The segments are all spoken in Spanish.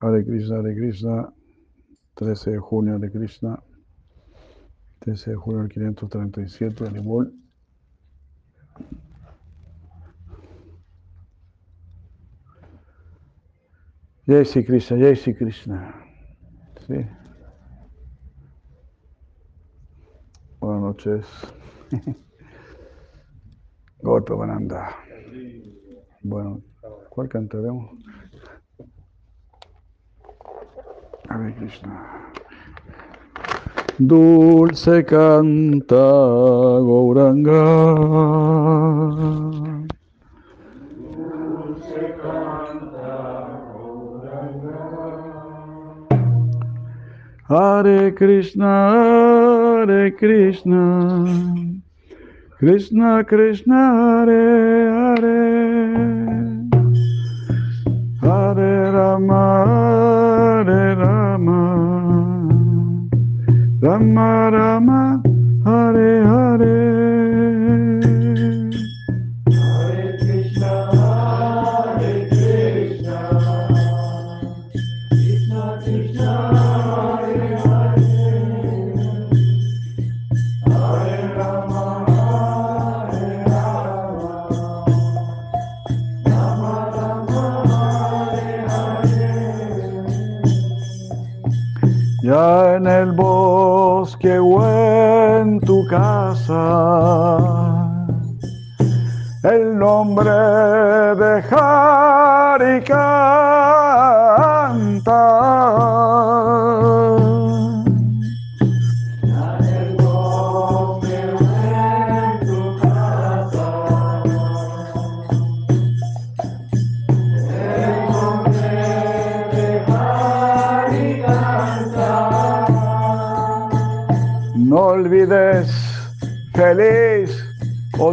Hare Krishna, Hare Krishna, 13 de junio de Krishna, 13 de junio del 537, Animal. Jai Sri Krishna, Jai Sri Krishna. Sí. Buenas noches. Golpe Bananda. Bueno, ¿cuál cantaremos? Hare Krishna. Dulce canta Gauranga. Dulce canta Gauranga. Hare Krishna, Hare Krishna. Krishna Krishna Hare Hare. Hare Rama, Rama Rama, Hare Hare. Bosque o en tu casa, el nombre de Hari canta.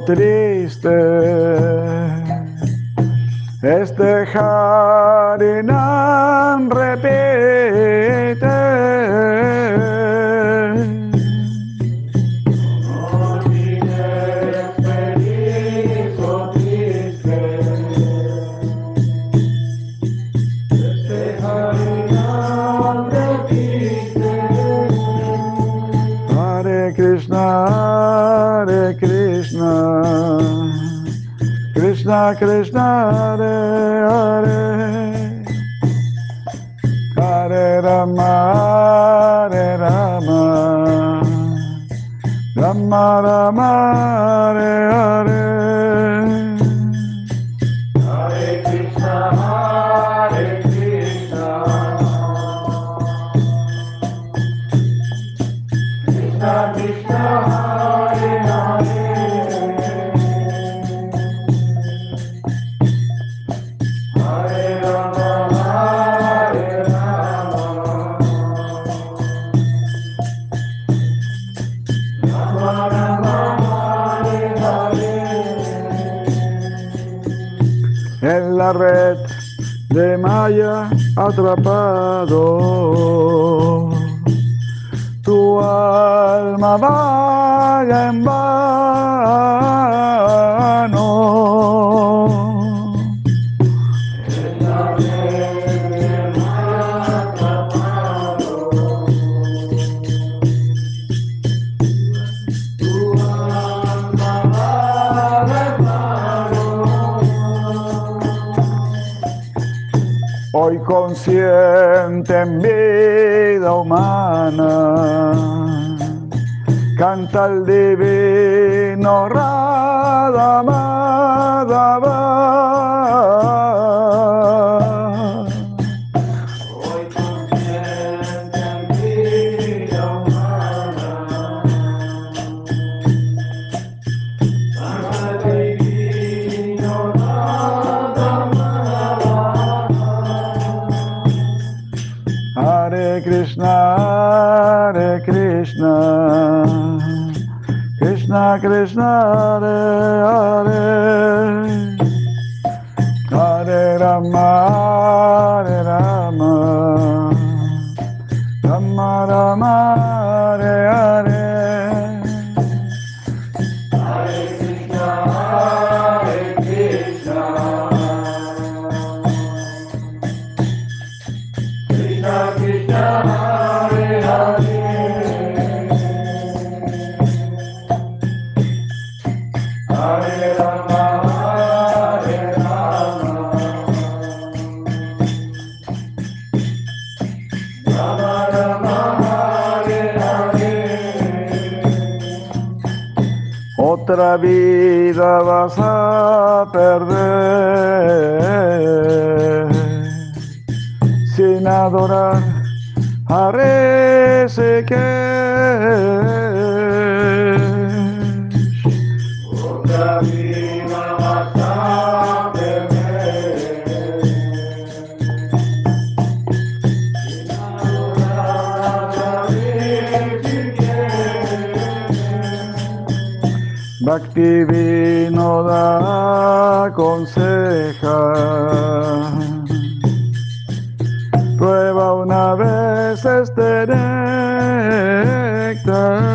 Triste, este Harinam repite. Krishna alma vaga en vano. Hoy consciente en vida humana, canta el divino Krishna Hare, Hare Otra vida vas a perder sin adorar a Rishikesh. Rishikesh. Bhakti vino da aconseja. Prueba una vez este néctar.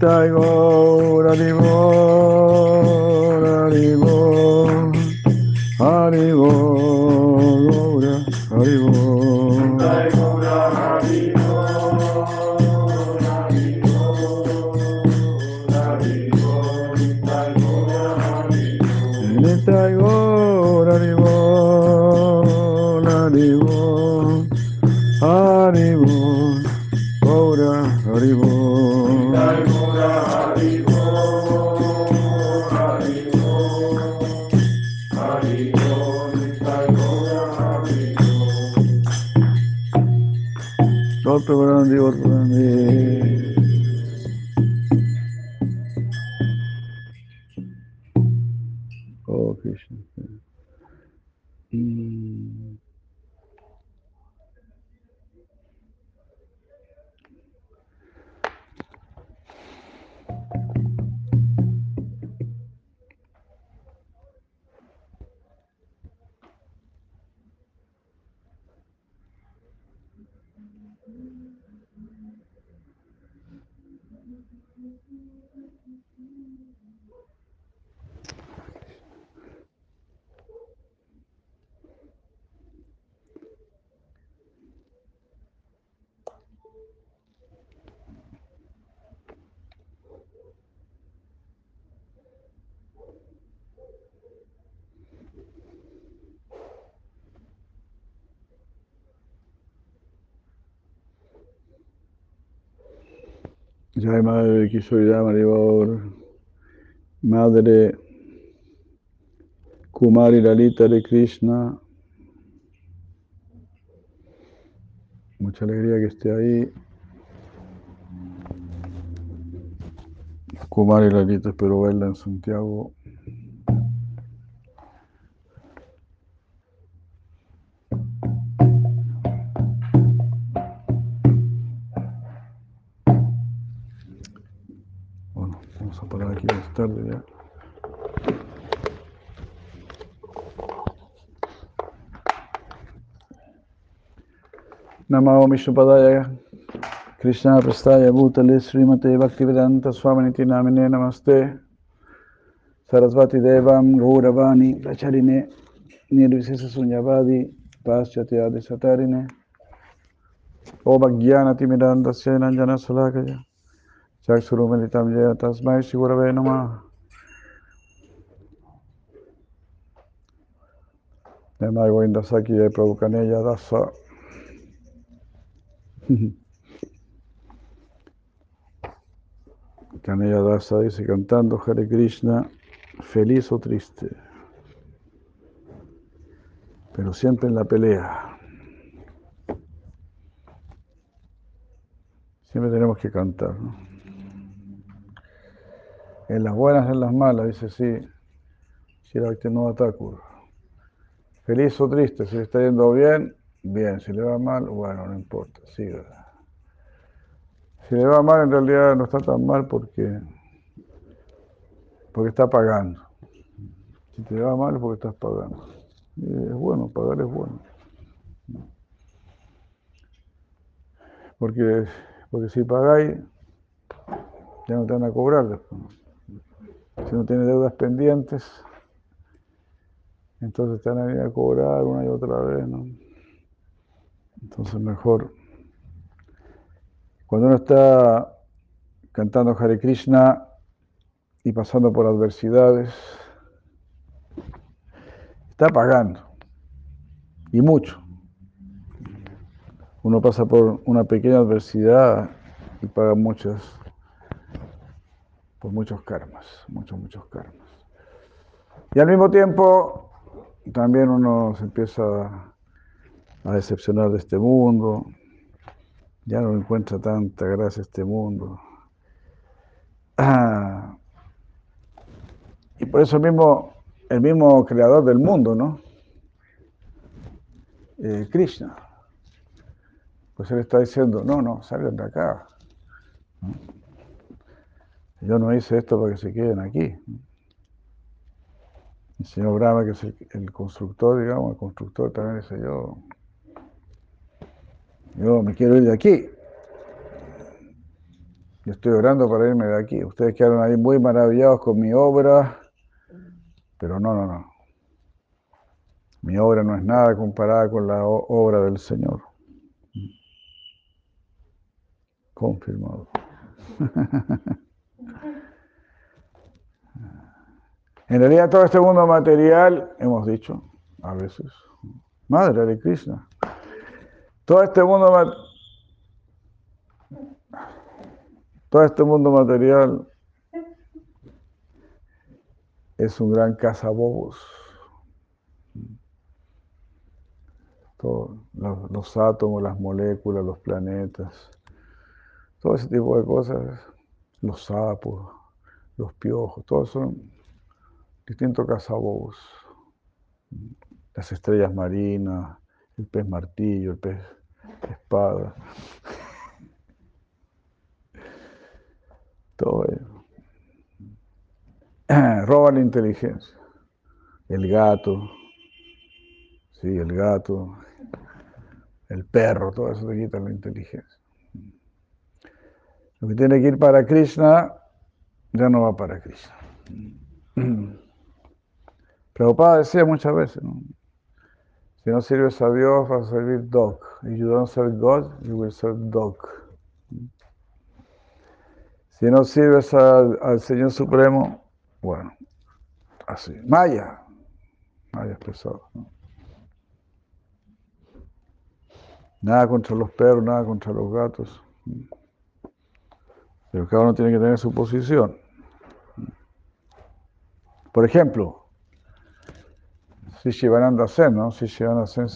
Nitai Gaura Divora Jai Madre Kishoridad Maribor, Madre Kumari Lalita de Krishna. Mucha alegría que esté ahí. Kumari Lalita, espero verla en Santiago. नमो विष्णुपदाय कृष्णाप्रस्थाय भूतले श्रीमते भक्तिवेदान्तस्वामिनिति नामिने नमस्ते। सरस्वतीदेवां गौरवाणी प्रचरिणे निर्विशेषशून्यवादि पाश्चात्यादिसतारिणे। ओमज्ञानतिमिरान्तस्य नञ्जनशलाकय, चक्षुरुमिलितं जय तस्मै श्रीगुरवे नमः। Nema Govinda indasaki de Prabhu Canella Dasa Kanella Dasa dice cantando Hare Krishna, feliz o triste, pero siempre en la pelea. Siempre tenemos que cantar. ¿no? En las buenas, en las malas, dice sí, Shiraktinova Thakur. Feliz o triste, si está yendo bien, bien, si le va mal, bueno, no importa, siga. Si le va mal, en realidad no está tan mal porque, porque está pagando. Si te va mal porque estás pagando. Y es bueno, pagar es bueno. Porque, porque si pagáis, ya no te van a cobrar después. Si no tienes deudas pendientes, entonces te van a venir a cobrar una y otra vez, ¿no? Entonces mejor. Cuando uno está cantando Hare Krishna y pasando por adversidades, está pagando. Y mucho. Uno pasa por una pequeña adversidad y paga muchas, por muchos karmas, muchos, muchos karmas. Y al mismo tiempo, también uno se empieza a decepcionar de este mundo, ya no encuentra tanta gracia este mundo. Ah, y por eso mismo, el mismo creador del mundo, ¿no? Eh, Krishna. Pues él está diciendo, no, no, salgan de acá. Yo no hice esto para que se queden aquí. El señor Brahma, que es el constructor, digamos, el constructor también dice yo, yo me quiero ir de aquí. Yo estoy orando para irme de aquí. Ustedes quedaron ahí muy maravillados con mi obra, pero no, no, no. Mi obra no es nada comparada con la obra del Señor. Confirmado. En realidad todo este mundo material, hemos dicho a veces, Madre de Krishna, todo este mundo todo este mundo material es un gran cazabobos. Los, los átomos, las moléculas, los planetas, todo ese tipo de cosas, los sapos, los piojos, todos son distintos cazabobos. Las estrellas marinas, el pez martillo, el pez espada. Todo eso. Roba la inteligencia. El gato, sí, el gato, el perro, todo eso te quita la inteligencia. Lo que tiene que ir para Krishna ya no va para Krishna. Prabhupada decía muchas veces, ¿no? Si no sirves a Dios vas a servir dog. If you don't serve God, you will serve dog. Si no sirves al, Señor Supremo, bueno, así. Maya, Maya es pesado. ¿no? Nada contra los perros, nada contra los gatos. Pero cada uno tiene que tener su posición. Por ejemplo, si Shivananda Sen, ¿no? Si Shivananda Sen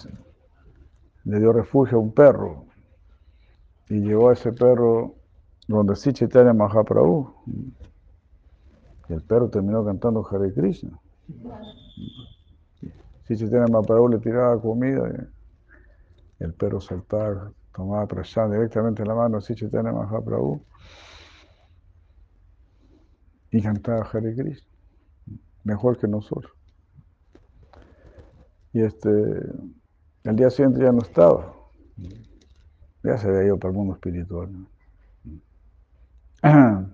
le dio refugio a un perro y llevó a ese perro donde sí Mahaprabhu. Y el perro terminó cantando Hare Krishna. Si Mahaprabhu le tiraba comida, y el perro saltaba, tomaba prashan directamente en la mano a Sri Chaitanya Mahaprabhu y cantaba Hare Krishna, mejor que nosotros. Y este, el día siguiente ya no estaba, ya se había ido para el mundo espiritual. Entonces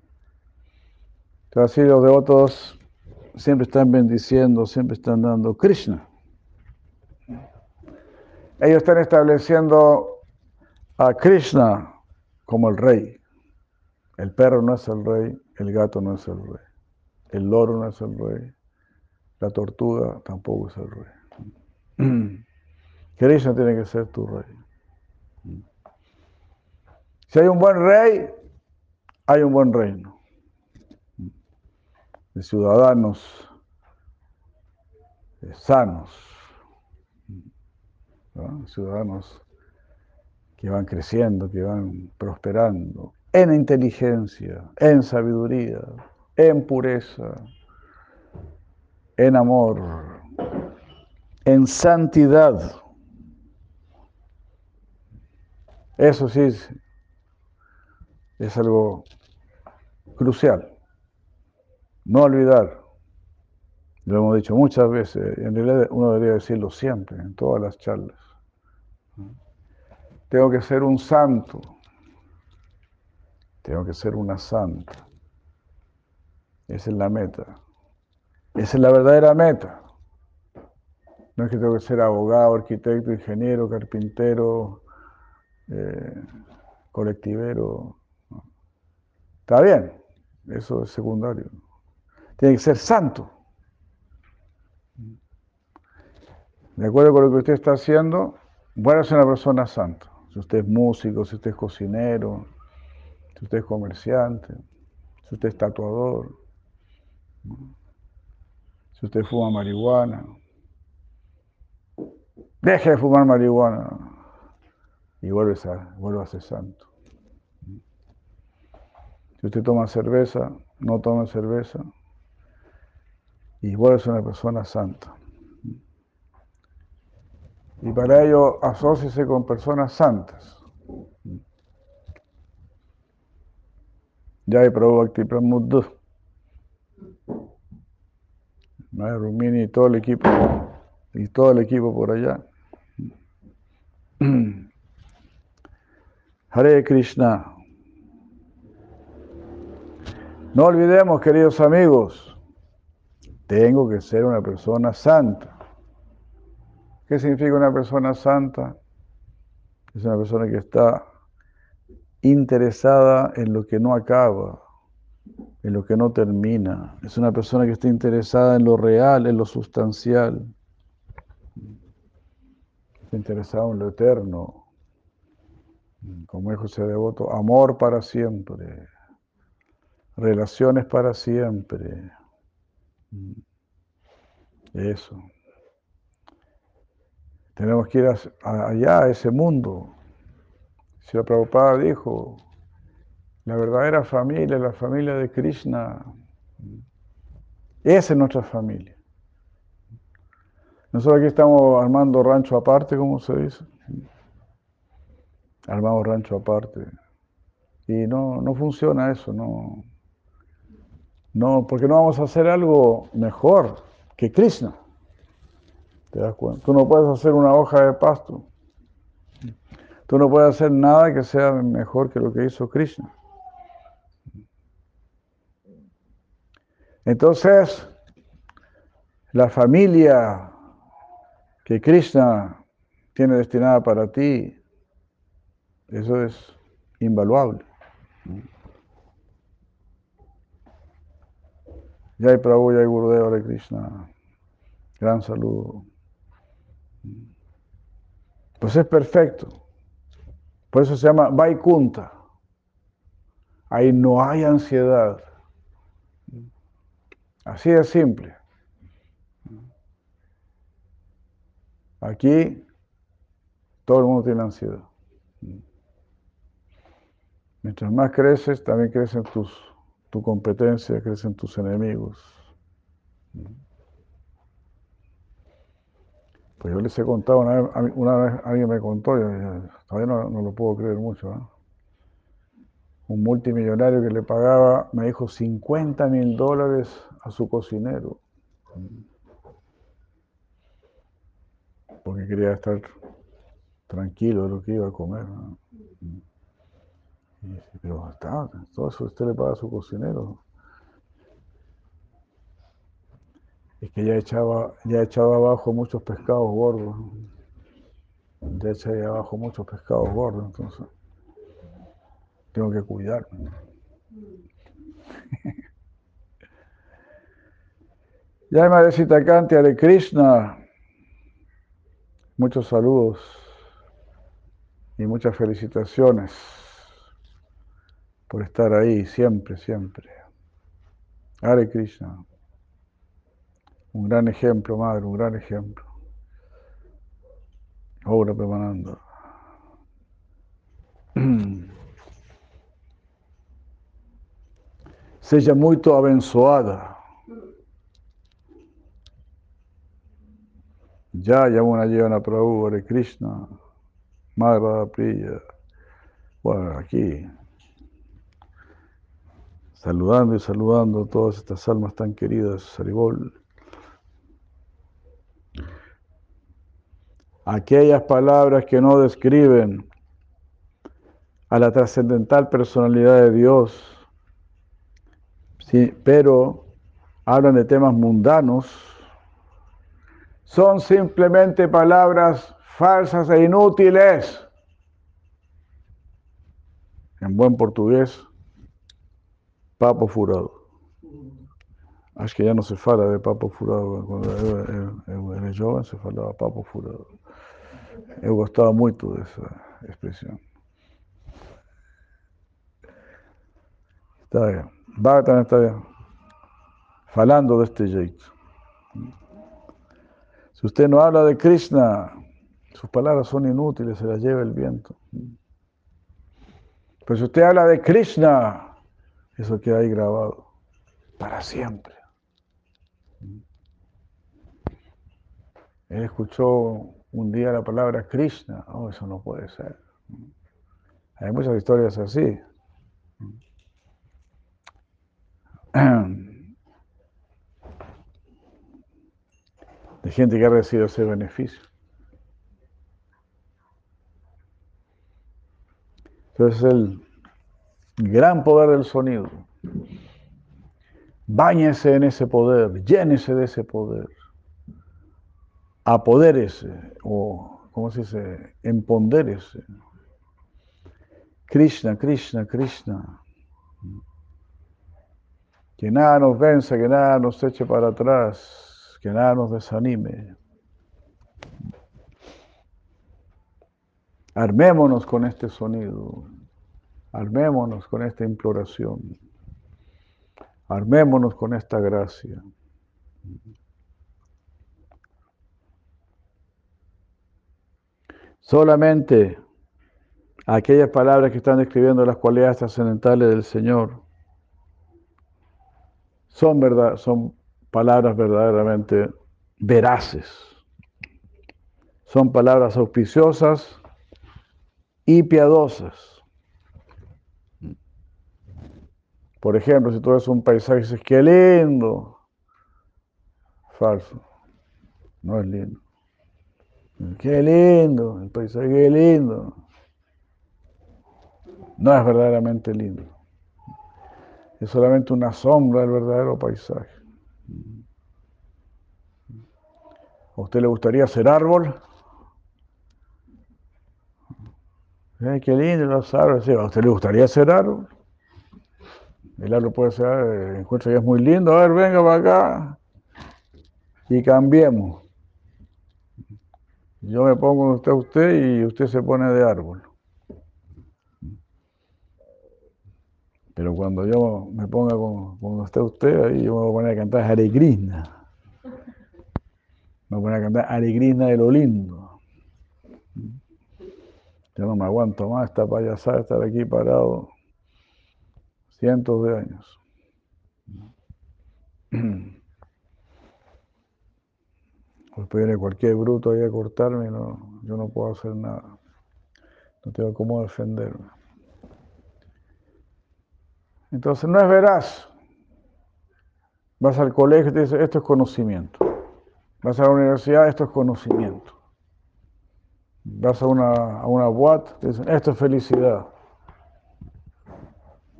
así los devotos siempre están bendiciendo, siempre están dando Krishna. Ellos están estableciendo a Krishna como el rey. El perro no es el rey, el gato no es el rey, el loro no es el rey, la tortuga tampoco es el rey. Krishna tiene que ser tu rey. Si hay un buen rey, hay un buen reino. De ciudadanos sanos, ciudadanos que van creciendo, que van prosperando en inteligencia, en sabiduría, en pureza, en amor, en santidad. Eso sí es, algo crucial. No olvidar. Lo hemos dicho muchas veces, en realidad uno debería decirlo siempre, en todas las charlas. Tengo que ser un santo. Tengo que ser una santa. Esa es la meta. Esa es la verdadera meta. No es que tengo que ser abogado, arquitecto, ingeniero, carpintero, eh, colectivero. Está bien, eso es secundario. Tiene que ser santo. De acuerdo con lo que usted está haciendo, bueno, es una persona santa. Si usted es músico, si usted es cocinero, si usted es comerciante, si usted es tatuador, si usted fuma marihuana, deje de fumar marihuana y vuelve a, vuelve a ser santo. Si usted toma cerveza, no toma cerveza y vuelve a una persona santa. Y para ello asóciese con personas santas. Ya hay Prabhu Pramuddu. Rumini y todo el equipo, y todo el equipo por allá. Hare Krishna. No olvidemos, queridos amigos, tengo que ser una persona santa. ¿Qué significa una persona santa? Es una persona que está interesada en lo que no acaba, en lo que no termina. Es una persona que está interesada en lo real, en lo sustancial. Está interesada en lo eterno. Como dijo ese devoto, amor para siempre, relaciones para siempre. Eso. Tenemos que ir allá, a ese mundo. Si la Prabhupada dijo, la verdadera familia, la familia de Krishna, esa es nuestra familia. Nosotros aquí estamos armando rancho aparte, como se dice. Armamos rancho aparte. Y no, no funciona eso, no. No, porque no vamos a hacer algo mejor que Krishna. ¿Te das cuenta? Tú no puedes hacer una hoja de pasto. Tú no puedes hacer nada que sea mejor que lo que hizo Krishna. Entonces, la familia que Krishna tiene destinada para ti, eso es invaluable. Jai Prabhu, Jai Gurudeva de Krishna. Gran saludo. Pues es perfecto. Por eso se llama Vaikunta. Ahí no hay ansiedad. Así de simple. Aquí todo el mundo tiene ansiedad. Mientras más creces, también crecen tus, tu competencia, crecen tus enemigos. Pues yo les he contado, una vez, una vez alguien me contó, yo, todavía no, lo puedo creer mucho, un multimillonario que le pagaba, me dijo, 50 mil dólares a su cocinero. Porque quería estar tranquilo de lo que iba a comer. Todo eso usted le paga a su cocinero. es que ya echaba, ya echaba abajo muchos pescados gordos. Ya echaba abajo muchos pescados gordos, entonces tengo que cuidarme. Ya Madrecita Kanti de Krishna, muchos saludos y muchas felicitaciones por estar ahí siempre, siempre. Hare Krishna. Un gran ejemplo, madre, un gran ejemplo. Ahora preparando. Seja muito abençoada. Ya Yamuna Yevana Prabhu, Hare Krishna, Madre Priya. Bueno, aquí saludando y saludando a todas estas almas tan queridas, Saribol. Aquellas palabras que no describen a la trascendental personalidad de Dios, sí, pero hablan de temas mundanos, son simplemente palabras falsas e inútiles. En buen portugués, papo furado. Acho que ya no se fala de papo furado. Cuando era joven se falaba papo furado. Eu gostava muito dessa expressão. Está bien. Bhagavatam está falando de este jeito. Si usted no habla de Krishna, sus palabras son inútiles, se las lleva el viento. Pero si usted habla de Krishna, eso queda ahí grabado para siempre. Él escuchó un día la palabra Krishna, oh, eso no puede ser. Hay muchas historias así. De gente que ha recibido ese beneficio. Entonces el gran poder del sonido. Báñese en ese poder, llénese de ese poder. Apodérese, o, ¿cómo se dice? Empondérese. Krishna, Krishna, Krishna. Que nada nos venza, que nada nos eche para atrás, que nada nos desanime. Armémonos con este sonido, armémonos con esta imploración, armémonos con esta gracia. Solamente aquellas palabras que están describiendo las cualidades trascendentales del Señor son, verdad, son palabras verdaderamente veraces. Son palabras auspiciosas y piadosas. Por ejemplo, si tú ves un paisaje y dices, qué lindo. Falso. No es lindo. Qué lindo, el paisaje, qué lindo. No es verdaderamente lindo es solamente una sombra del verdadero paisaje. ¿A usted le gustaría ser árbol? Ay, qué lindo los árboles. ¿A usted le gustaría ser árbol? El árbol puede ser, eh, encuentra que es muy lindo. A ver, venga para acá y cambiemos. Yo me pongo usted usted y usted se pone de árbol. Pero cuando yo me ponga con, cuando esté usted, ahí yo me voy a poner a cantar Hare Krishna. Me voy a poner a cantar Hare Krishna de lo lindo. Yo no me aguanto más esta payasada, estar aquí parado cientos de años. Después viene cualquier bruto ahí a cortarme, no, yo no puedo hacer nada. No tengo cómo defenderme. Entonces no es veraz. Vas al colegio y te dicen, esto es conocimiento. Vas a la universidad, esto es conocimiento. Vas a una, a una te dicen, esto es felicidad.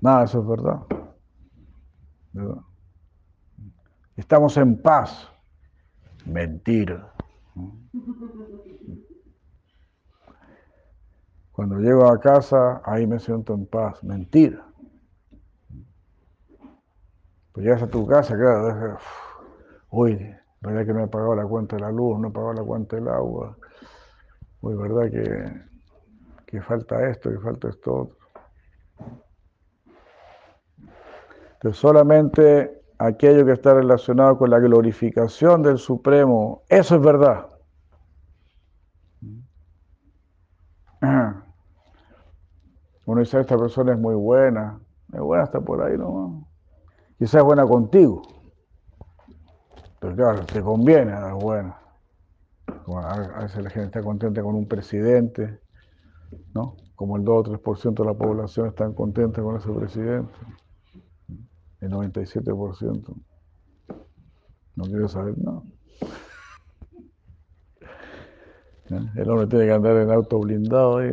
Nada, eso es verdad. ¿verdad? Estamos en paz. Mentira. Cuando llego a casa, ahí me siento en paz. Mentira. Pues llegas a tu casa, claro, uy, verdad que no he pagado la cuenta de la luz, no he pagado la cuenta del agua, Uy, ¿verdad que, que falta esto, que falta esto otro? Pero solamente aquello que está relacionado con la glorificación del Supremo, eso es verdad. Uno dice, esta persona es muy buena, es buena está por ahí ¿no? Quizás es buena contigo. Pero claro, te conviene, es buena. A veces la gente está contenta con un presidente, ¿no? Como el 2 o 3% de la población están contenta con ese presidente. El 97% no quiero saber nada. El hombre tiene que andar en auto blindado. Ahí.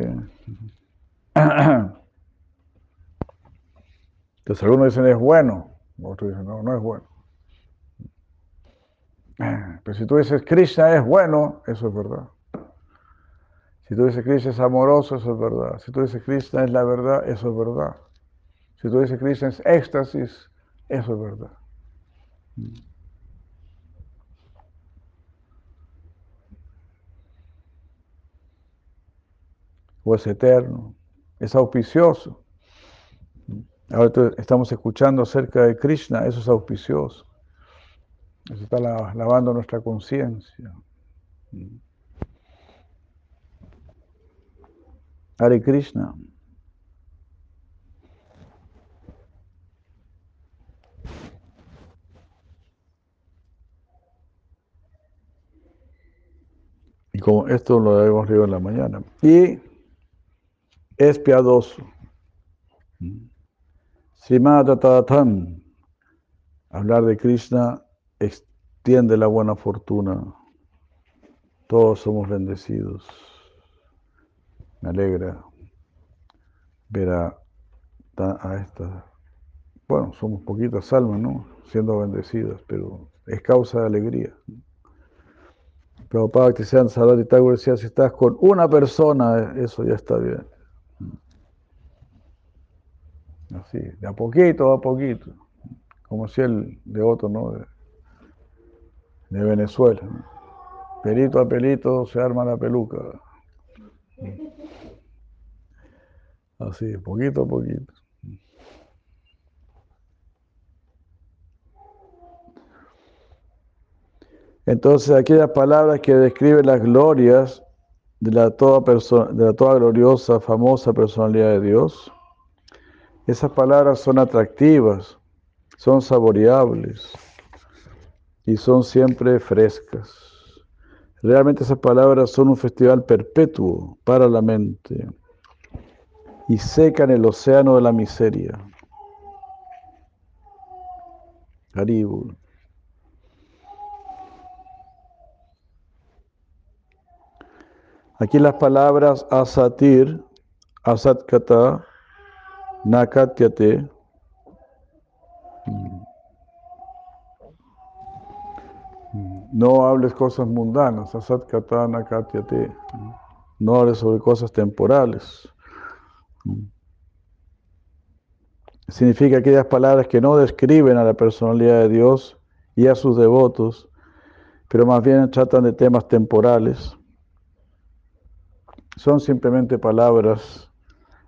Entonces algunos dicen es bueno, otros dicen no, no es bueno. Pero si tú dices Krishna es bueno, eso es verdad. Si tú dices Krishna es amoroso, eso es verdad. Si tú dices Krishna es la verdad, eso es verdad. Si tú dices Krishna es éxtasis, eso es verdad. O es eterno, es auspicioso. Ahora estamos escuchando acerca de Krishna, eso es auspicioso. Eso está lavando nuestra conciencia. Hare Krishna. Y como esto lo hemos leído en la mañana. Y es piadoso. Srimadatatam. Hablar de Krishna extiende la buena fortuna. Todos somos bendecidos. Me alegra ver a, a estas, bueno, somos poquitas almas, ¿no? Siendo bendecidas, pero es causa de alegría. Prabhupada Sadat y Tagore decía, si estás con una persona, eso ya está bien. Así, de a poquito a poquito. Como si el de otro, ¿no? De, Venezuela. Pelito a pelito se arma la peluca. Así, poquito a poquito. Entonces, aquellas palabras que describen las glorias de la toda, persona, de la toda gloriosa, famosa personalidad de Dios, esas palabras son atractivas, son saboreables y son siempre frescas. Realmente esas palabras son un festival perpetuo para la mente y secan el océano de la miseria. Aquí las palabras asatir, asatkata, nakatyate, no hables cosas mundanas, asatkata, nakatyate, no hables sobre cosas temporales. Significa aquellas palabras que no describen a la personalidad de Dios y a sus devotos, pero más bien tratan de temas temporales son simplemente palabras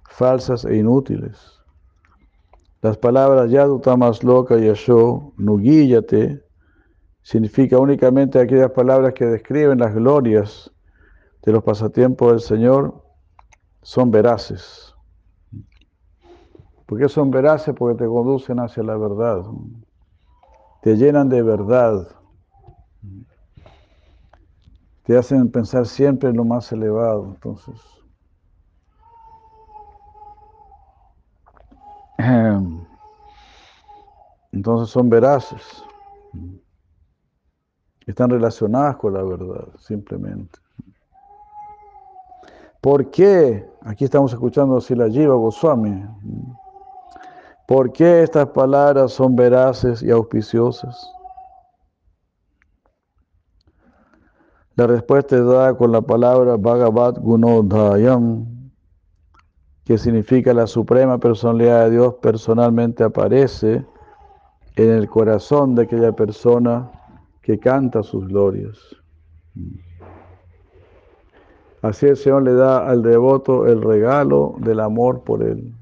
falsas e inútiles. Las palabras Yadutamas Loka Yasho, Nugíyate, significa únicamente aquellas palabras que describen las glorias de los pasatiempos del Señor, son veraces. ¿Por qué son veraces? Porque te conducen hacia la verdad. Te llenan de verdad te hacen pensar siempre en lo más elevado. Entonces, entonces son veraces. Están relacionadas con la verdad, simplemente. ¿Por qué? Aquí estamos escuchando a la Jiva Goswami. ¿Por qué estas palabras son veraces y auspiciosas? La respuesta es dada con la palabra Bhagavat Gunodhayam, que significa la suprema personalidad de Dios personalmente aparece en el corazón de aquella persona que canta sus glorias. Así el Señor le da al devoto el regalo del amor por él.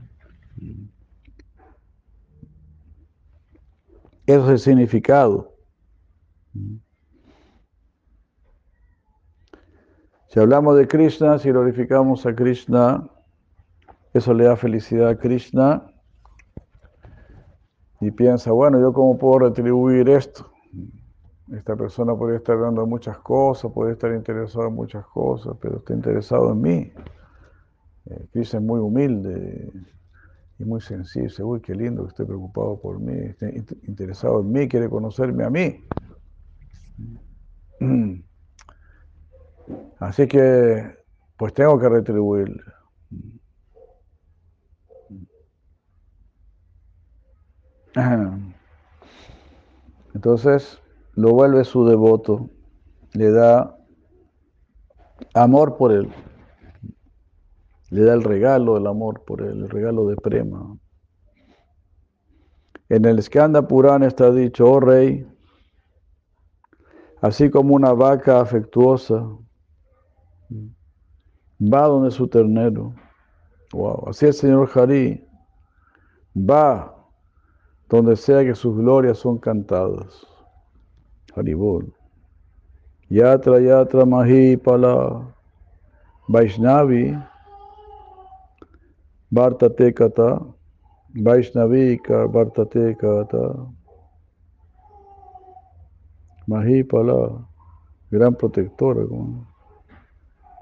Eso es el significado. Si hablamos de Krishna, si glorificamos a Krishna, eso le da felicidad a Krishna y piensa, bueno, ¿yo cómo puedo retribuir esto? Esta persona podría estar de muchas cosas, puede estar interesado en muchas cosas, pero está interesado en mí. Eh, Krishna es muy humilde y muy sensible. Uy, qué lindo que esté preocupado por mí, esté interesado en mí, quiere conocerme a mí. Así que, pues tengo que retribuirle. Entonces, lo vuelve su devoto, le da amor por él, le da el regalo del amor por él, el regalo de prema. En el Skanda Purana está dicho, oh rey, así como una vaca afectuosa va donde su ternero. Wow. Así el Señor Hari va donde sea que sus glorias son cantadas. Haribol. Yatra Yatra Mahipala Vaishnavi Vartate Kata Vaishnavika Vartate Kata Mahipala gran protectora como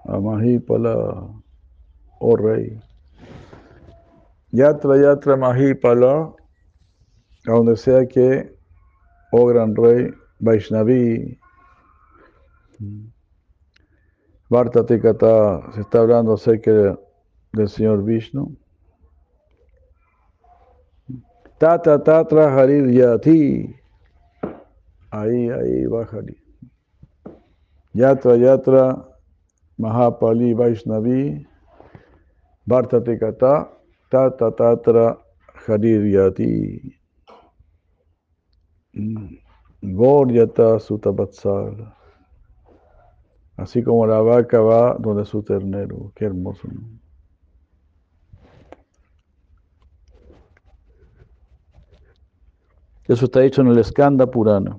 a Mahipala oh rey Yatra Yatra Mahipala a donde sea que oh gran rey Vaishnavi, Varta Tikata, se está hablando acerca del Señor Vishnu. Tata Tatra Harir Yati. Ahí, ahí va. Yatra Yatra Mahapali Vaishnavi. Varta Tikata. Tata Tatra Harir Yati. Mm. Goryata Sutabatsala. Así como la vaca va donde su ternero. Qué hermoso. Eso está dicho en el Skanda Purana.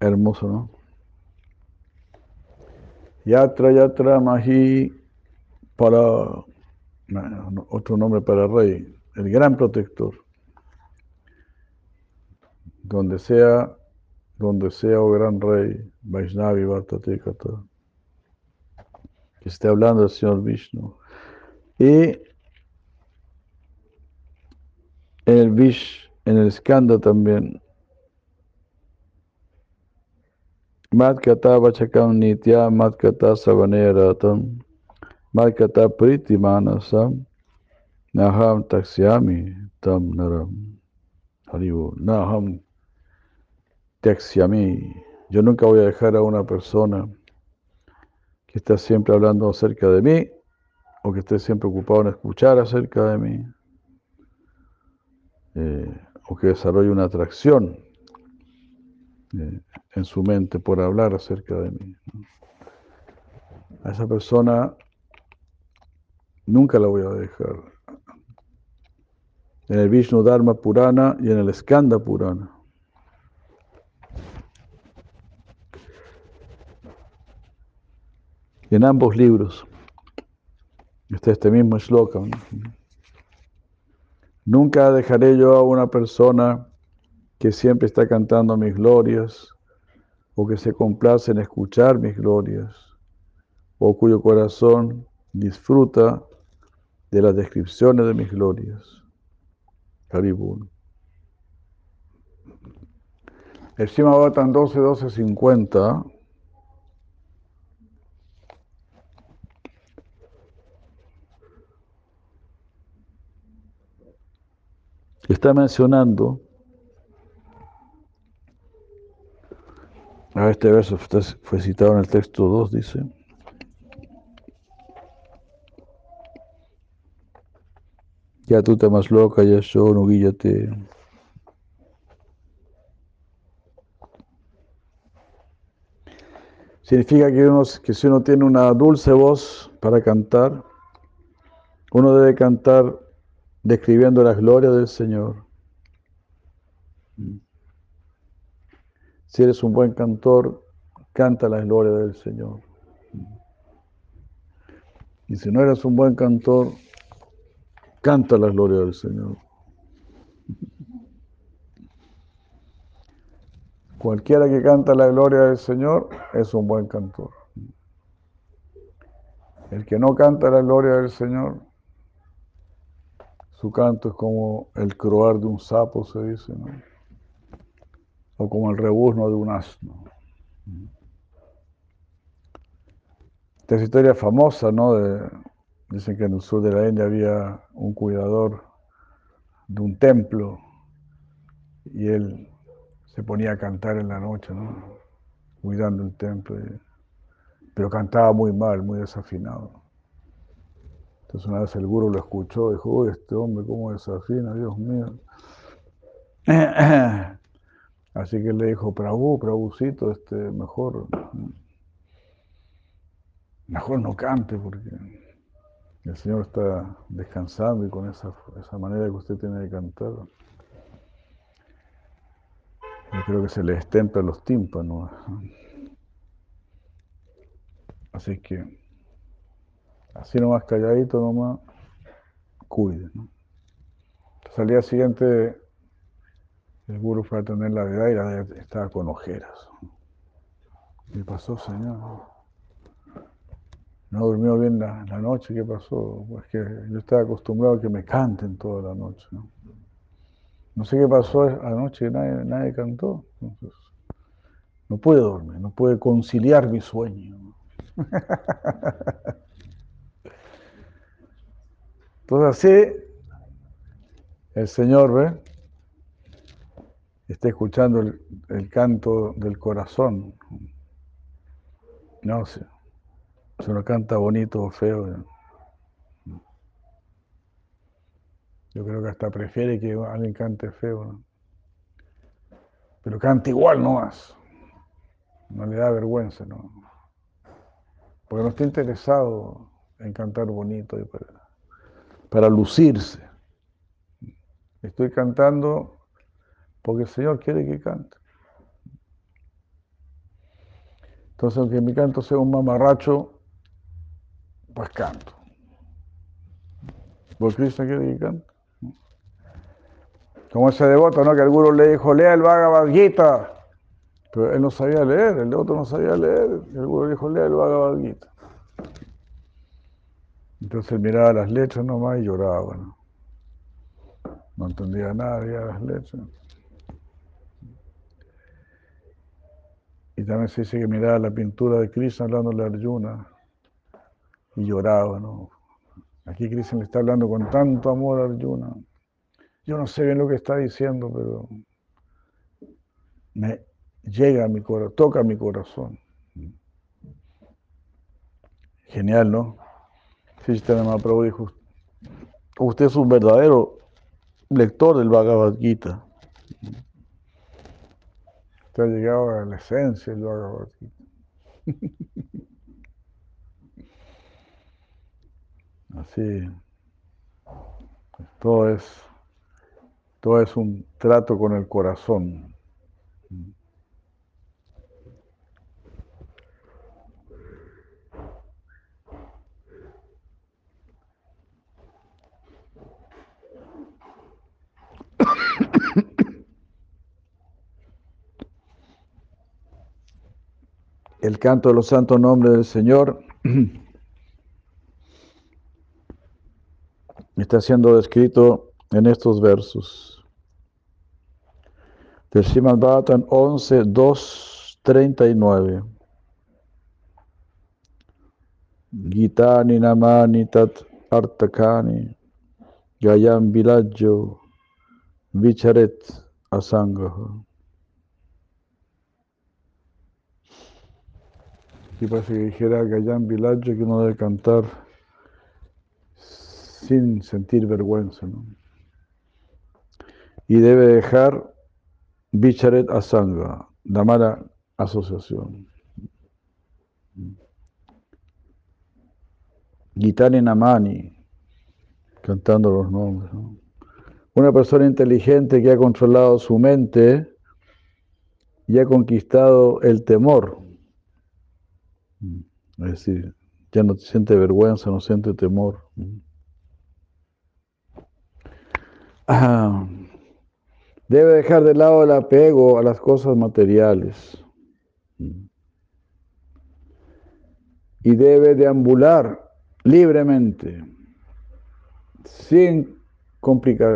Hermoso, ¿no? Yatra Yatra Mahi para otro nombre para el rey, el gran protector donde sea, donde sea, oh gran rey, Vaishnavi Vartatikata, que esté hablando del Señor Vishnu. Y en el Vish, en el Skanda también, Madkata Vachakam Nitya Madkata Savaneratam Madkata Priti Manasam Naham Taksyami Tam Naram Haribu Naham mí. Yo nunca voy a dejar a una persona que esté siempre hablando acerca de mí o que esté siempre ocupado en escuchar acerca de mí eh, o que desarrolle una atracción eh, en su mente por hablar acerca de mí. A esa persona nunca la voy a dejar. En el Vishnu Dharma Purana y en el Skanda Purana. en ambos libros está este mismo shloka. Nunca dejaré yo a una persona que siempre está cantando mis glorias o que se complace en escuchar mis glorias o cuyo corazón disfruta de las descripciones de mis glorias. Haribun. El Shima 12, 12, 50 está mencionando, este verso fue citado en el texto 2, dice, ya tú te más loca, ya yo, no guíllate. Significa que, uno, que si uno tiene una dulce voz para cantar, uno debe cantar describiendo las glorias del Señor. Si eres un buen cantor, canta las glorias del Señor. Y si no eres un buen cantor, canta las glorias del Señor. Cualquiera que canta la gloria del Señor es un buen cantor. El que no canta la gloria del Señor, su canto es como el croar de un sapo, se dice, ¿no? O como el rebuzno de un asno. Esta es historia famosa, ¿no? dicen que en el sur de la India había un cuidador de un templo y él se ponía a cantar en la noche, ¿no? Cuidando el templo. pero cantaba muy mal, muy desafinado. Entonces una vez el guru lo escuchó y dijo, uy, este hombre cómo desafina, Dios mío. Así que le dijo, Prabhu, Prabhucito, este, mejor, mejor no cante porque el Señor está descansando y con esa, esa manera que usted tiene de cantar. Yo creo que se le estemplan los tímpanos. Así que, así nomás calladito, nomás, cuide. ¿no? Entonces, al día siguiente, el guru fue a tener la verdad y la estaba con ojeras. ¿Qué pasó, señor? No durmió bien la, noche, ¿qué pasó? Pues que yo estaba acostumbrado a que me canten toda la noche. ¿no? Sé qué pasó anoche, nadie, nadie cantó. no puede dormir, no puede conciliar mi sueño. Entonces así, el Señor ve, está escuchando el, canto del corazón. No sé, se lo canta bonito o feo. Yo creo que hasta prefiere que alguien cante feo. Pero cante igual nomás. No le da vergüenza, ¿no? Porque no está interesado en cantar bonito para, para lucirse. Estoy cantando porque el Señor quiere que cante. Entonces, aunque mi canto sea un mamarracho, pues canto. Porque Cristo quiere que cante. Como ese devoto, ¿no? Que el gurú le dijo, lea el Bhagavad Gita. Pero él no sabía leer, el devoto no sabía leer. Y el gurú le dijo, lea el Bhagavad Gita. Entonces él miraba las letras nomás y lloraba, ¿no? No entendía nada de las letras. Y también se dice que miraba la pintura de Krishna hablándole a Arjuna y lloraba, ¿no? Aquí Krishna le está hablando con tanto amor a Arjuna. Yo no sé bien lo que está diciendo, pero me llega a mi corazón, toca mi corazón. Genial, ¿no? Sistema Prabhu dijo, usted es un verdadero lector del Bhagavad Gita. Ha llegado a la esencia del Bhagavad Gita. Así, todo es todo es un trato con el corazón. El canto de los santos nombres del Señor está siendo descrito en estos versos del Srimad Bhattan 11, 2, 39. Gitani namani tat artakani gayam vilajo vicharet asangaha. Aquí parece que dijera Gayam Vilajo que uno debe cantar sin sentir vergüenza, ¿no? Y debe dejar Bicharet Asanga, la mala asociación. Gitani Namani, cantando los nombres. Una persona inteligente que ha controlado su mente y ha conquistado el temor. Es decir, ya no siente vergüenza, no siente temor. Debe dejar de lado el apego a las cosas materiales. Y debe deambular libremente, sin,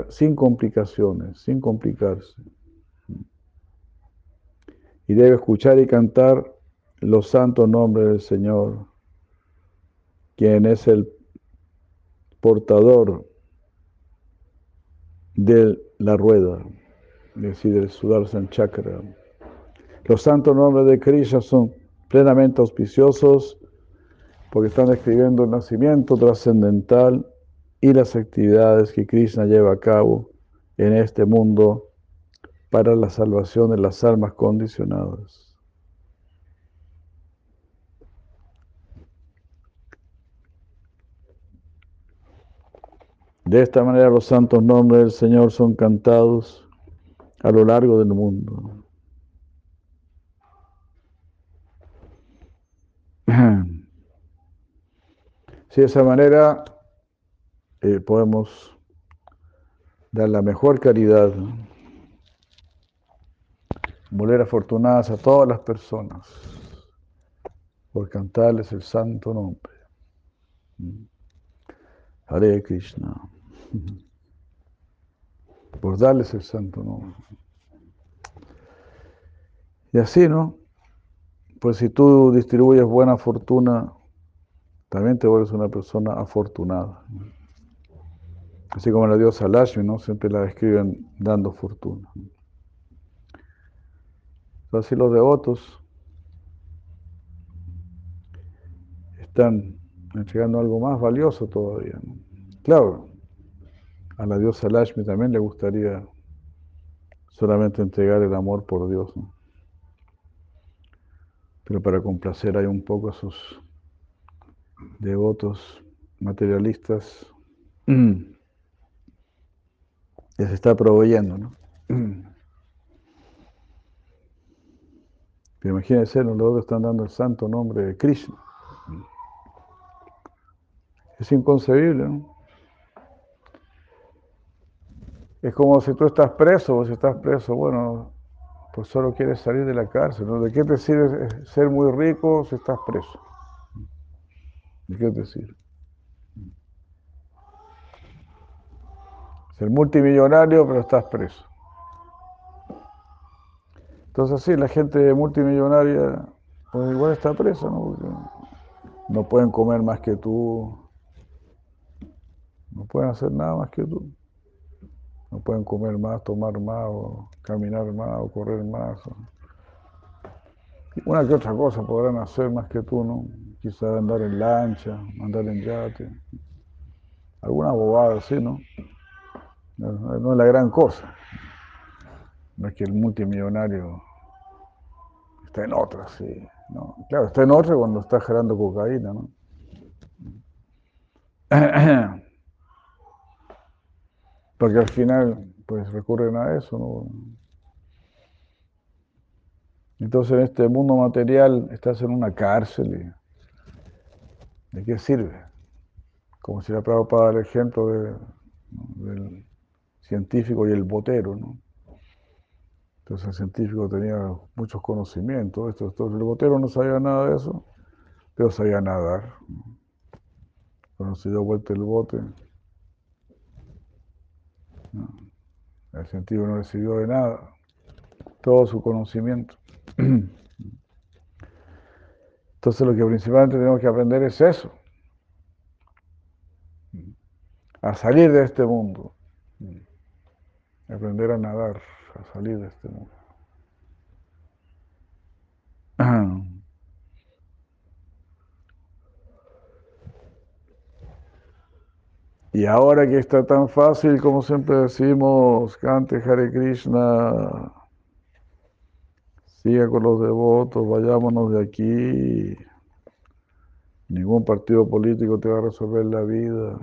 sin complicaciones, sin complicarse. Y debe escuchar y cantar los santos nombres del Señor, quien es el portador de la rueda, es decir, del Sudarshan Chakra. Los santos nombres de Krishna son plenamente auspiciosos porque están describiendo el nacimiento trascendental y las actividades que Krishna lleva a cabo en este mundo para la salvación de las almas condicionadas. De esta manera los santos nombres del Señor son cantados a lo largo del mundo. Si de esa manera eh, podemos dar la mejor caridad, volver afortunadas a todas las personas por cantarles el santo nombre. Hare Krishna por darles el santo nombre. Y así, ¿no? Pues si tú distribuyes buena fortuna, también te vuelves una persona afortunada. Así como la diosa Lashmi, ¿no? Siempre la describen dando fortuna. Así los devotos están entregando algo más valioso todavía. Claro, a la diosa Lashmi también le gustaría solamente entregar el amor por Dios. Pero para complacer hay un poco a sus devotos materialistas, ya se está proveyendo, ¿no? Pero imagínense, los devotos están dando el santo nombre de Krishna. Es inconcebible, ¿no? Es como si tú estás preso, o si estás preso, bueno, pues solo quieres salir de la cárcel. ¿no? ¿De qué te sirve ser muy rico si estás preso? ¿De qué te sirve? Ser multimillonario, pero estás preso. Entonces sí, la gente multimillonaria, pues igual está presa, ¿no? No pueden comer más que tú, no pueden hacer nada más que tú. No pueden comer más, tomar más, o caminar más, o correr más. Una que otra cosa podrán hacer más que tú, ¿no? Quizás andar en lancha, andar en yate. Alguna bobada así, ¿no? No, es la gran cosa. No es que el multimillonario está en otra, sí. ¿no? Claro, está en otra cuando está generando cocaína, ¿no? Porque al final, pues recurren a eso, ¿no? Entonces en este mundo material estás en una cárcel y ¿de qué sirve? Como si la Prabhupada el ejemplo del científico y el botero, ¿no? Entonces el científico tenía muchos conocimientos, esto, entonces el botero no sabía nada de eso, pero sabía nadar. Cuando se dio vuelta el bote, el científico no recibió de nada todo su conocimiento. Entonces lo que principalmente tenemos que aprender es eso, a salir de este mundo, aprender a nadar, a salir de este mundo. Y ahora que está tan fácil, como siempre decimos, cante Hare Krishna, siga con los devotos, vayámonos de aquí. Ningún partido político te va a resolver la vida.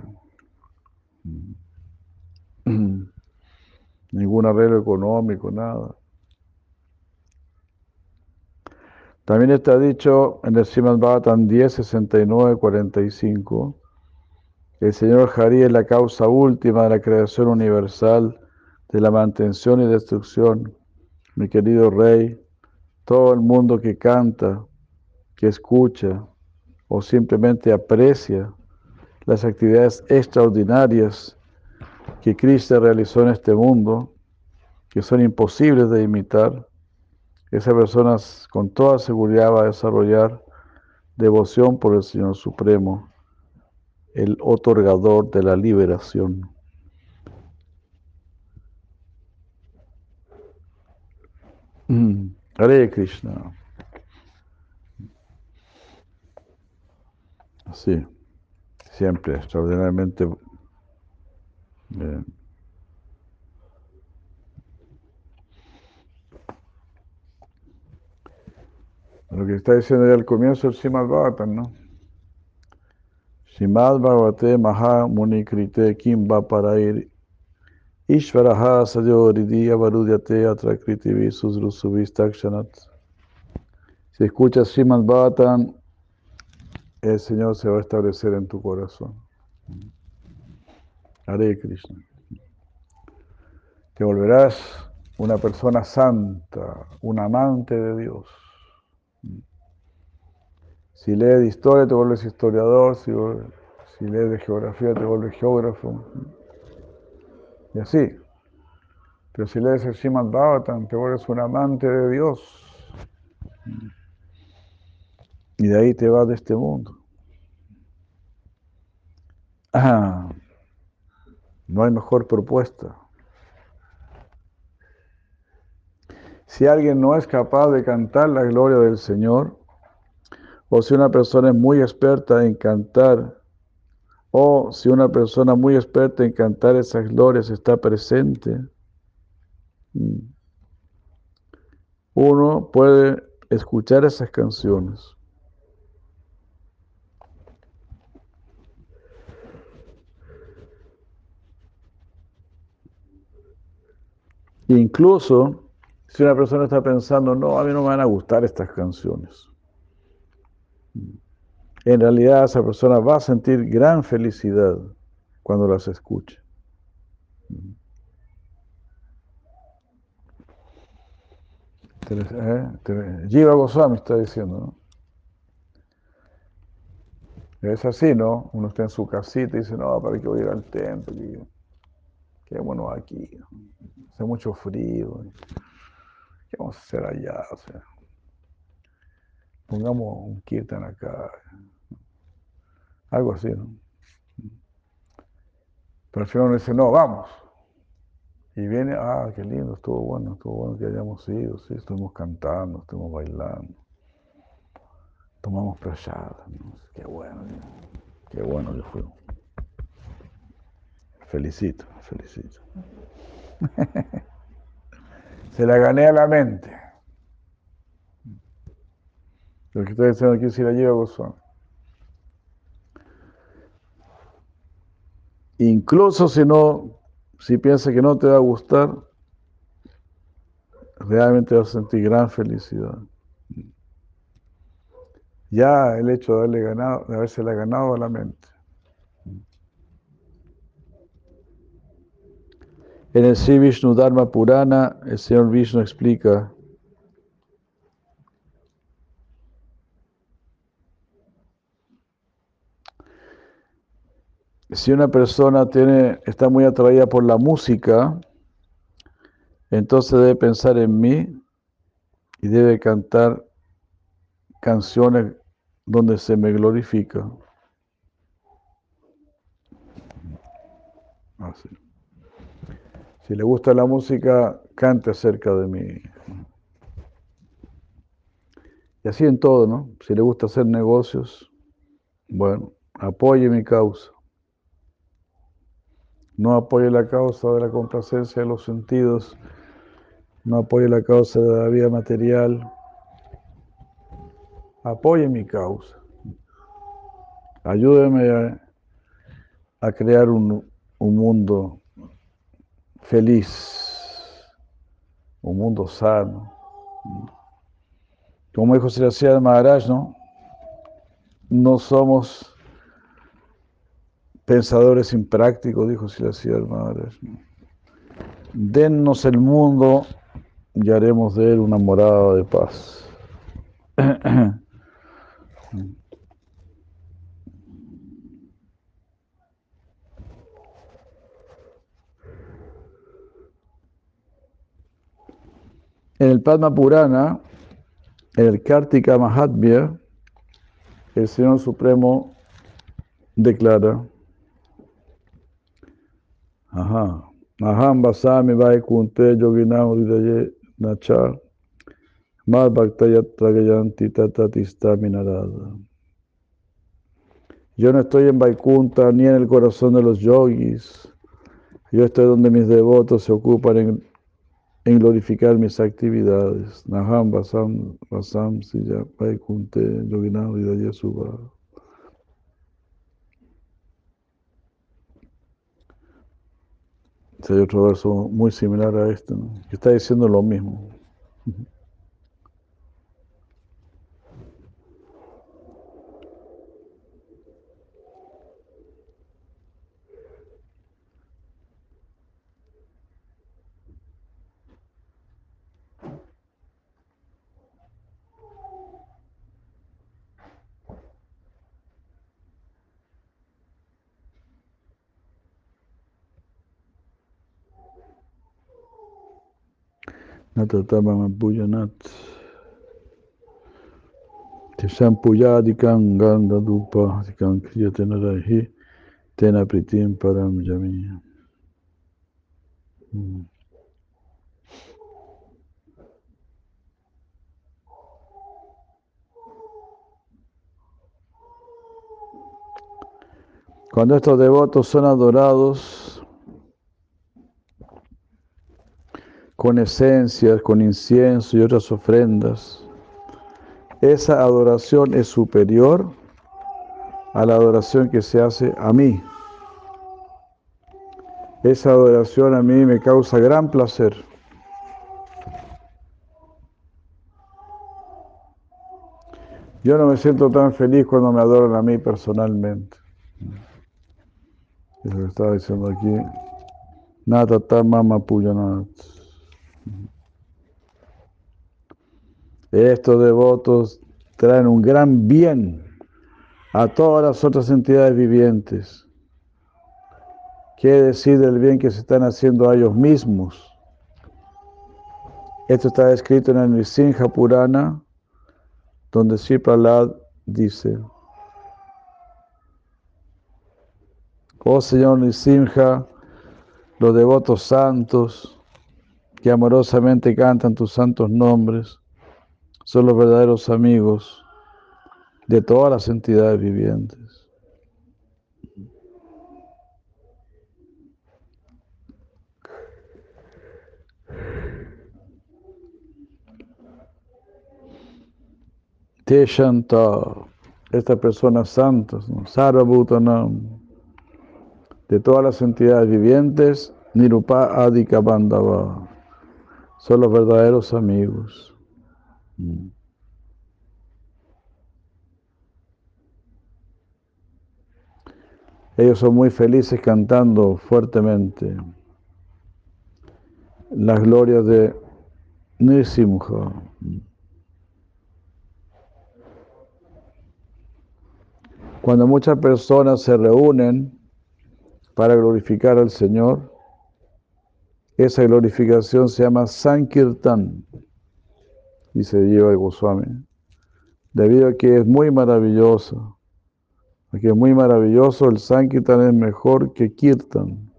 Ningún arreglo económico, nada. También está dicho en el Srimad Bhattan 10, 69, 45, que el Señor Hari es la causa última de la creación universal, de la mantención y destrucción. Mi querido Rey, todo el mundo que canta, que escucha o simplemente aprecia las actividades extraordinarias que Cristo realizó en este mundo, que son imposibles de imitar, esa persona con toda seguridad va a desarrollar devoción por el Señor Supremo, el otorgador de la liberación. Mm, Hare Krishna. Así, siempre extraordinariamente bien. Lo que está diciendo ya al comienzo el Bhagavatam, ¿no? Simad Bhagavate Maha Munikrite Kim va para ir Ishvaraha Sayoridi Avarudyate Atrakriti Visusrusuvistakshanat. Si escuchas Simad Bhagavatam, el Señor se va a establecer en tu corazón. Hare Krishna. Te volverás una persona santa, un amante de Dios. Si lees de historia te vuelves historiador, si, lees de geografía te vuelves geógrafo. Y así. Pero si lees el Srimad Bhagavatam te vuelves un amante de Dios. Y de ahí te vas de este mundo. Ah, no hay mejor propuesta. Si alguien no es capaz de cantar la gloria del Señor, o si una persona es muy experta en cantar, o si una persona muy experta en cantar esas glorias está presente, mm, uno puede escuchar esas canciones. Incluso si una persona está pensando, no, a mí no me van a gustar estas canciones. En realidad esa persona va a sentir gran felicidad cuando las escuche. ¿Eh? Goswami está diciendo, ¿no? Es así, ¿no? Uno está en su casita y dice, no, ¿para qué voy a ir al templo? Qué bueno aquí. Hace mucho frío. ¿Qué vamos a hacer allá? O sea, pongamos un kirtan acá. Algo así, ¿no? Pero al final uno dice, no, vamos. Y viene, ah, qué lindo, estuvo bueno, estuvo bueno que hayamos ido, sí, estuvimos cantando, estuvimos bailando. Tomamos prasada, ¿no? qué bueno, qué bueno que fue. Felicito, felicito. Se la gané a la mente. Lo que está diciendo aquí si la lleva Gozón. Incluso si no, si piensa que no te va a gustar, realmente vas a sentir gran felicidad. Ya el hecho de haberle ganado, de haberse la ganado a la mente. En el Sri Vishnu Dharma Purana, el señor Vishnu explica si una persona tiene, está muy atraída por la música, entonces debe pensar en mí y debe cantar canciones donde se me glorifica. Así. Si le gusta la música, cante cerca de mí. Y así en todo, ¿no? Si le gusta hacer negocios, bueno, apoye mi causa. No apoye la causa de la complacencia de los sentidos. No apoye la causa de la vida material. Apoye mi causa. ayúdeme a, crear un, un mundo feliz, un mundo sano. Como dijo Sri Maharaj, ¿no? No somos pensadores imprácticos, dijo Sri Maharaj. Dennos el mundo y haremos de él una morada de paz. En el Padma Purana, en el Kartika Mahatmya, el Señor Supremo declara, Ajá, Aham Basami Vaikunte Yoginam Hridaye Nacha Mal Bhaktayat Tragayanti Tatatista Minarada. Yo no estoy en Vaikunta ni en el corazón de los yogis. Yo estoy donde mis devotos se ocupan en en glorificar mis actividades. Naham Basam Basam Siya Vaikunte Yoginam Vidaya Subha. Hay otro verso muy similar a este, que está diciendo lo mismo. Natatamam puyanat. Tisam puyadikam ganda dupa dikam kriyatenarahi tena pritim param yami. Hmm. Cuando estos devotos son adorados, con esencias, con incienso y otras ofrendas. Esa adoración es superior a la adoración que se hace a mí. Esa adoración a mí me causa gran placer. Yo no me siento tan feliz cuando me adoran a mí personalmente. Es lo que estaba diciendo aquí. Nata mama puyanat. Estos devotos traen un gran bien a todas las otras entidades vivientes. ¿Qué decir del bien que se están haciendo a ellos mismos? Esto está escrito en el Nisinja Purana, donde Sipalad dice, Oh Señor Nisimha, los devotos santos que amorosamente cantan tus santos nombres, son los verdaderos amigos de todas las entidades vivientes. Teshanta, estas personas santas, ¿no? Sarvabhutanam, de todas las entidades vivientes, Nirupa Adika Bandava, son los verdaderos amigos. Mm. Ellos son muy felices cantando fuertemente las glorias de Nisimha. Cuando muchas personas se reúnen para glorificar al Señor, esa glorificación se llama Sankirtan dice Diego el Goswami, debido a que es muy maravilloso, que es muy maravilloso, el Sankirtan es mejor que Kirtan.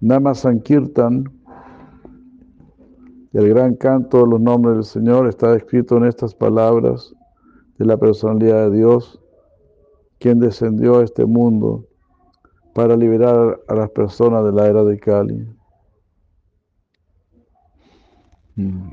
Nama Sankirtan, el gran canto de los nombres del Señor, está escrito en estas palabras de la personalidad de Dios, quien descendió a este mundo para liberar a las personas de la era de Kali. Mm.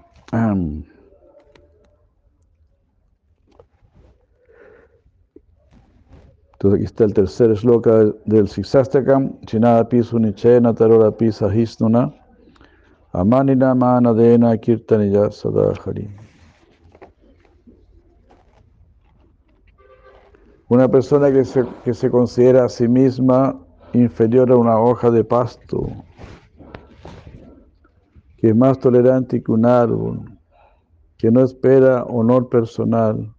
Entonces aquí está el tercer shloka del- Siksastakam, Chinada Pisu Nichena Tarora Pisa Hisnuna, Amanina Manadena Kirtaniya Sadahari. Una persona que se, que se considera a sí misma inferior a una hoja de pasto, que es más tolerante que un árbol, que no espera honor personal,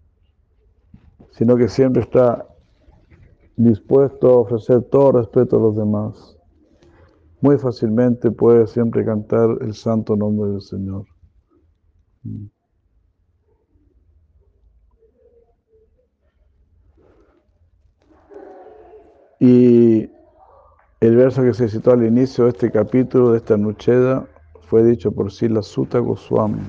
sino que siempre está dispuesto a ofrecer todo respeto a los demás. Muy fácilmente puede siempre cantar el santo nombre del Señor. Y el verso que se citó al inicio de este capítulo, de esta Nucheda, fue dicho por Sila Sutta Goswami.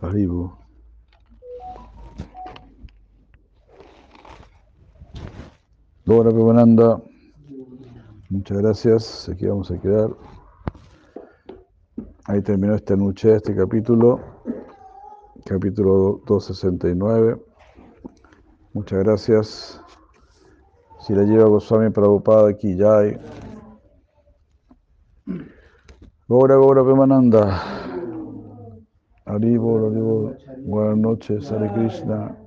Haribo. Dora muchas gracias. Aquí vamos a quedar. Ahí terminó esta noche, este capítulo, capítulo 269. Muchas gracias. Si la lleva Goswami Prabhupada aquí ya hay. Gora Gora Pemananda. Haribol, Haribol. Buenas noches, Hare Krishna.